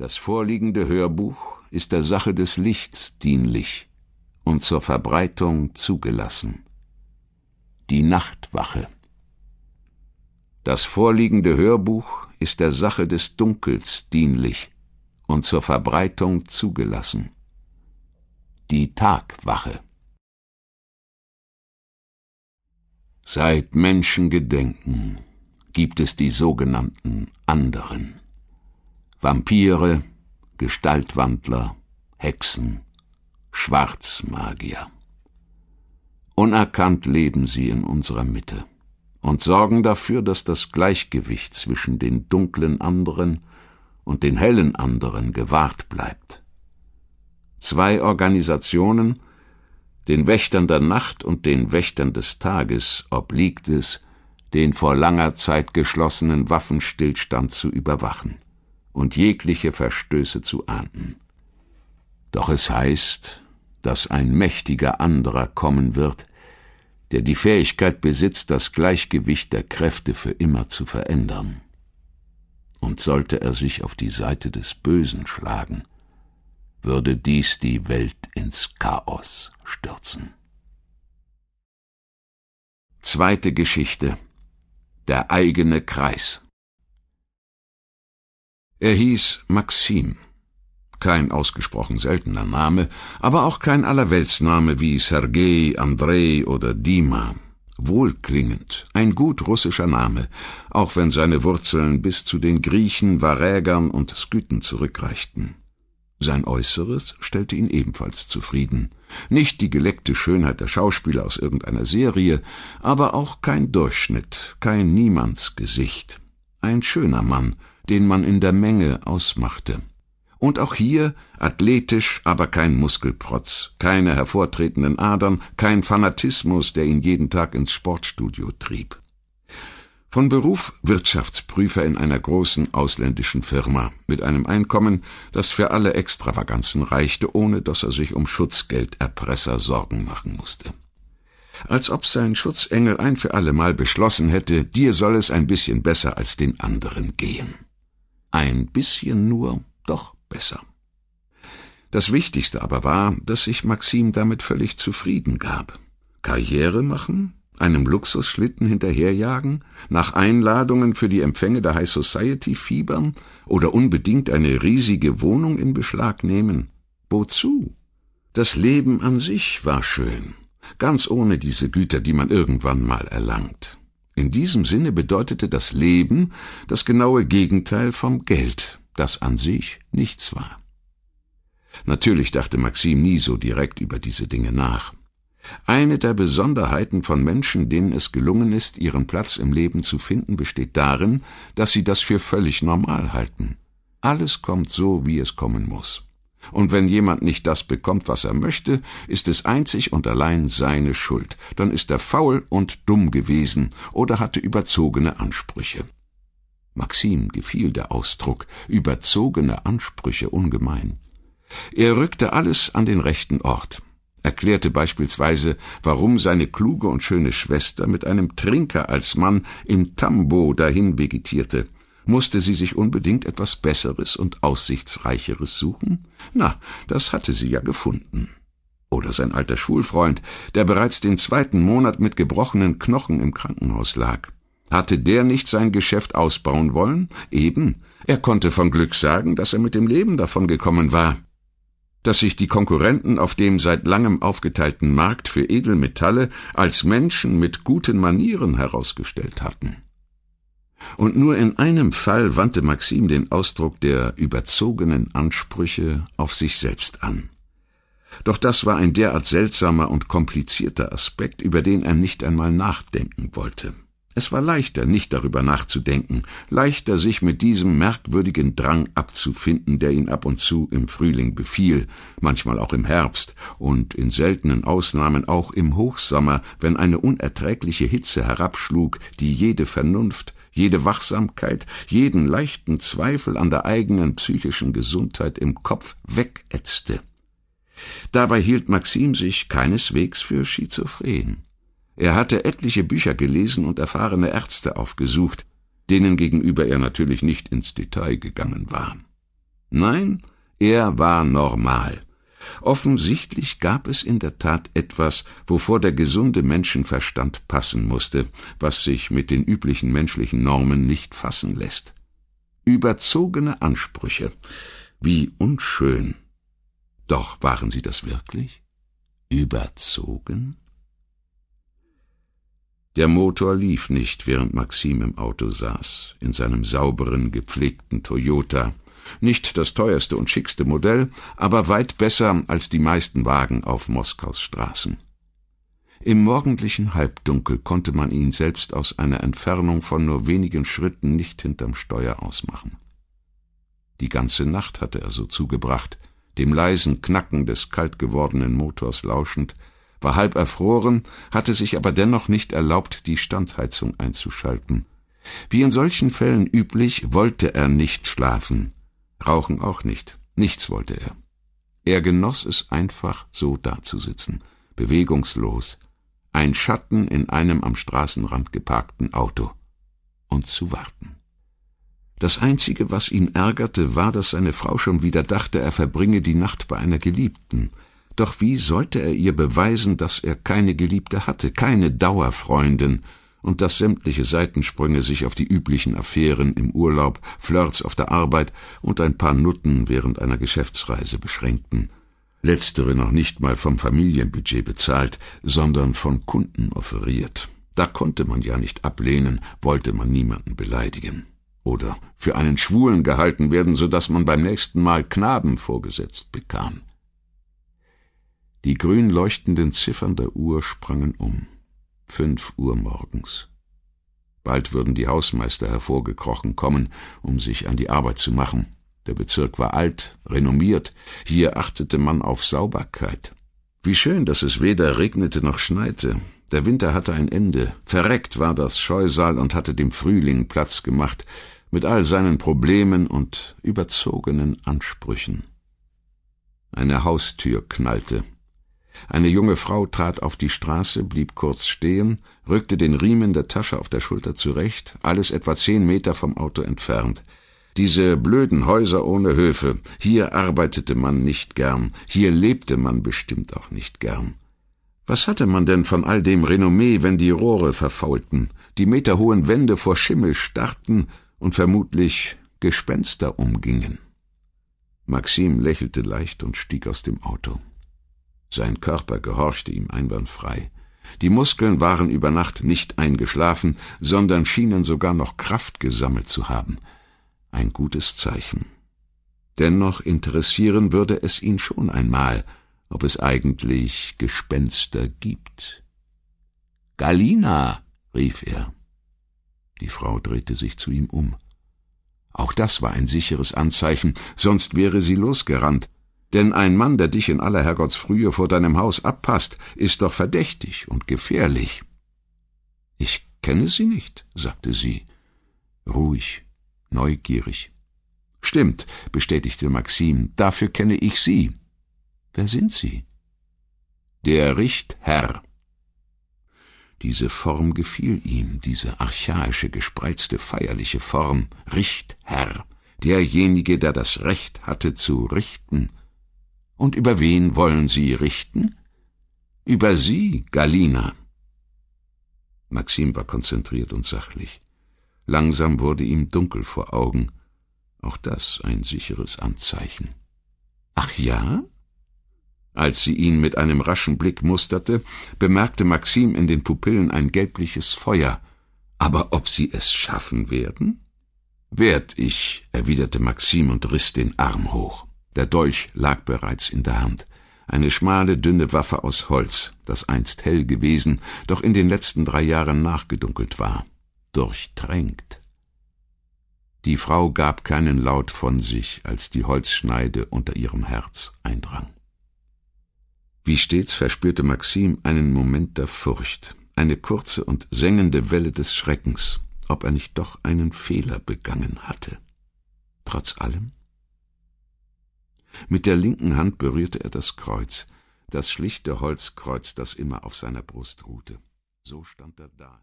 Das vorliegende Hörbuch ist der Sache des Lichts dienlich und zur Verbreitung zugelassen. Die Nachtwache. Das vorliegende Hörbuch ist der Sache des Dunkels dienlich und zur Verbreitung zugelassen. Die Tagwache. Seit Menschengedenken gibt es die sogenannten anderen. Vampire, Gestaltwandler, Hexen, Schwarzmagier. Unerkannt leben sie in unserer Mitte und sorgen dafür, dass das Gleichgewicht zwischen den dunklen anderen und den hellen anderen gewahrt bleibt. Zwei Organisationen, den Wächtern der Nacht und den Wächtern des Tages, obliegt es, den vor langer Zeit geschlossenen Waffenstillstand zu überwachen und jegliche Verstöße zu ahnden. Doch es heißt, dass ein mächtiger anderer kommen wird, der die Fähigkeit besitzt, das Gleichgewicht der Kräfte für immer zu verändern. Und sollte er sich auf die Seite des Bösen schlagen, würde dies die Welt ins Chaos stürzen. Zweite Geschichte Der eigene Kreis er hieß Maxim. Kein ausgesprochen seltener Name, aber auch kein Allerweltsname wie Sergei, Andrei oder Dima. Wohlklingend, ein gut russischer Name, auch wenn seine Wurzeln bis zu den Griechen, Varägern und Skythen zurückreichten. Sein Äußeres stellte ihn ebenfalls zufrieden. Nicht die geleckte Schönheit der Schauspieler aus irgendeiner Serie, aber auch kein Durchschnitt, kein Niemandsgesicht. Ein schöner Mann, den man in der Menge ausmachte. Und auch hier athletisch, aber kein Muskelprotz, keine hervortretenden Adern, kein Fanatismus, der ihn jeden Tag ins Sportstudio trieb. Von Beruf Wirtschaftsprüfer in einer großen ausländischen Firma, mit einem Einkommen, das für alle Extravaganzen reichte, ohne dass er sich um Schutzgelderpresser Sorgen machen musste. Als ob sein Schutzengel ein für allemal beschlossen hätte, dir soll es ein bisschen besser als den anderen gehen. Ein bisschen nur, doch besser. Das Wichtigste aber war, dass sich Maxim damit völlig zufrieden gab. Karriere machen, einem Luxusschlitten hinterherjagen, nach Einladungen für die Empfänge der High Society fiebern oder unbedingt eine riesige Wohnung in Beschlag nehmen. Wozu? Das Leben an sich war schön, ganz ohne diese Güter, die man irgendwann mal erlangt. In diesem Sinne bedeutete das Leben das genaue Gegenteil vom Geld, das an sich nichts war. Natürlich dachte Maxim nie so direkt über diese Dinge nach. Eine der Besonderheiten von Menschen, denen es gelungen ist, ihren Platz im Leben zu finden, besteht darin, dass sie das für völlig normal halten. Alles kommt so, wie es kommen muss. Und wenn jemand nicht das bekommt, was er möchte, ist es einzig und allein seine Schuld. Dann ist er faul und dumm gewesen oder hatte überzogene Ansprüche. Maxim gefiel der Ausdruck überzogene Ansprüche ungemein. Er rückte alles an den rechten Ort, erklärte beispielsweise, warum seine kluge und schöne Schwester mit einem Trinker als Mann in Tambo dahin vegetierte, musste sie sich unbedingt etwas Besseres und Aussichtsreicheres suchen? Na, das hatte sie ja gefunden. Oder sein alter Schulfreund, der bereits den zweiten Monat mit gebrochenen Knochen im Krankenhaus lag. Hatte der nicht sein Geschäft ausbauen wollen? Eben. Er konnte von Glück sagen, dass er mit dem Leben davon gekommen war. Dass sich die Konkurrenten auf dem seit langem aufgeteilten Markt für Edelmetalle als Menschen mit guten Manieren herausgestellt hatten. Und nur in einem Fall wandte Maxim den Ausdruck der überzogenen Ansprüche auf sich selbst an. Doch das war ein derart seltsamer und komplizierter Aspekt, über den er nicht einmal nachdenken wollte. Es war leichter, nicht darüber nachzudenken, leichter, sich mit diesem merkwürdigen Drang abzufinden, der ihn ab und zu im Frühling befiel, manchmal auch im Herbst und in seltenen Ausnahmen auch im Hochsommer, wenn eine unerträgliche Hitze herabschlug, die jede Vernunft, jede Wachsamkeit, jeden leichten Zweifel an der eigenen psychischen Gesundheit im Kopf wegätzte. Dabei hielt Maxim sich keineswegs für schizophren. Er hatte etliche Bücher gelesen und erfahrene Ärzte aufgesucht, denen gegenüber er natürlich nicht ins Detail gegangen war. Nein, er war normal. Offensichtlich gab es in der Tat etwas, wovor der gesunde Menschenverstand passen musste, was sich mit den üblichen menschlichen Normen nicht fassen lässt. Überzogene Ansprüche. Wie unschön. Doch waren sie das wirklich? Überzogen? Der Motor lief nicht, während Maxim im Auto saß, in seinem sauberen, gepflegten Toyota, nicht das teuerste und schickste Modell, aber weit besser als die meisten Wagen auf Moskaus Straßen. Im morgendlichen Halbdunkel konnte man ihn selbst aus einer Entfernung von nur wenigen Schritten nicht hinterm Steuer ausmachen. Die ganze Nacht hatte er so zugebracht, dem leisen Knacken des kalt gewordenen Motors lauschend, war halb erfroren, hatte sich aber dennoch nicht erlaubt, die Standheizung einzuschalten. Wie in solchen Fällen üblich, wollte er nicht schlafen, Rauchen auch nicht. Nichts wollte er. Er genoss es einfach, so dazusitzen, bewegungslos, ein Schatten in einem am Straßenrand geparkten Auto und zu warten. Das Einzige, was ihn ärgerte, war, dass seine Frau schon wieder dachte, er verbringe die Nacht bei einer Geliebten. Doch wie sollte er ihr beweisen, dass er keine Geliebte hatte, keine Dauerfreundin, und dass sämtliche Seitensprünge sich auf die üblichen Affären im Urlaub, Flirts auf der Arbeit und ein paar Nutten während einer Geschäftsreise beschränkten. Letztere noch nicht mal vom Familienbudget bezahlt, sondern von Kunden offeriert. Da konnte man ja nicht ablehnen, wollte man niemanden beleidigen. Oder für einen Schwulen gehalten werden, so dass man beim nächsten Mal Knaben vorgesetzt bekam. Die grün leuchtenden Ziffern der Uhr sprangen um. Fünf Uhr morgens. Bald würden die Hausmeister hervorgekrochen kommen, um sich an die Arbeit zu machen. Der Bezirk war alt, renommiert, hier achtete man auf Sauberkeit. Wie schön, dass es weder regnete noch schneite. Der Winter hatte ein Ende. Verreckt war das Scheusal und hatte dem Frühling Platz gemacht, mit all seinen Problemen und überzogenen Ansprüchen. Eine Haustür knallte. Eine junge Frau trat auf die Straße, blieb kurz stehen, rückte den Riemen der Tasche auf der Schulter zurecht, alles etwa zehn Meter vom Auto entfernt. Diese blöden Häuser ohne Höfe, hier arbeitete man nicht gern, hier lebte man bestimmt auch nicht gern. Was hatte man denn von all dem Renommee, wenn die Rohre verfaulten, die meterhohen Wände vor Schimmel starrten und vermutlich Gespenster umgingen? Maxim lächelte leicht und stieg aus dem Auto. Sein Körper gehorchte ihm einwandfrei. Die Muskeln waren über Nacht nicht eingeschlafen, sondern schienen sogar noch Kraft gesammelt zu haben. Ein gutes Zeichen. Dennoch interessieren würde es ihn schon einmal, ob es eigentlich Gespenster gibt. Galina, rief er. Die Frau drehte sich zu ihm um. Auch das war ein sicheres Anzeichen, sonst wäre sie losgerannt. Denn ein Mann, der dich in aller Herrgottsfrühe vor deinem Haus abpasst, ist doch verdächtig und gefährlich. Ich kenne Sie nicht, sagte sie, ruhig, neugierig. Stimmt, bestätigte Maxim, dafür kenne ich Sie. Wer sind Sie? Der Richtherr. Diese Form gefiel ihm, diese archaische, gespreizte, feierliche Form, Richtherr, derjenige, der das Recht hatte zu richten, und über wen wollen Sie richten? Über Sie, Galina. Maxim war konzentriert und sachlich. Langsam wurde ihm dunkel vor Augen. Auch das ein sicheres Anzeichen. Ach ja? Als sie ihn mit einem raschen Blick musterte, bemerkte Maxim in den Pupillen ein gelbliches Feuer. Aber ob sie es schaffen werden? Werd ich, erwiderte Maxim und riss den Arm hoch. Der Dolch lag bereits in der Hand. Eine schmale, dünne Waffe aus Holz, das einst hell gewesen, doch in den letzten drei Jahren nachgedunkelt war. Durchtränkt. Die Frau gab keinen Laut von sich, als die Holzschneide unter ihrem Herz eindrang. Wie stets verspürte Maxim einen Moment der Furcht, eine kurze und sengende Welle des Schreckens, ob er nicht doch einen Fehler begangen hatte. Trotz allem mit der linken Hand berührte er das Kreuz, das schlichte Holzkreuz, das immer auf seiner Brust ruhte. So stand er da.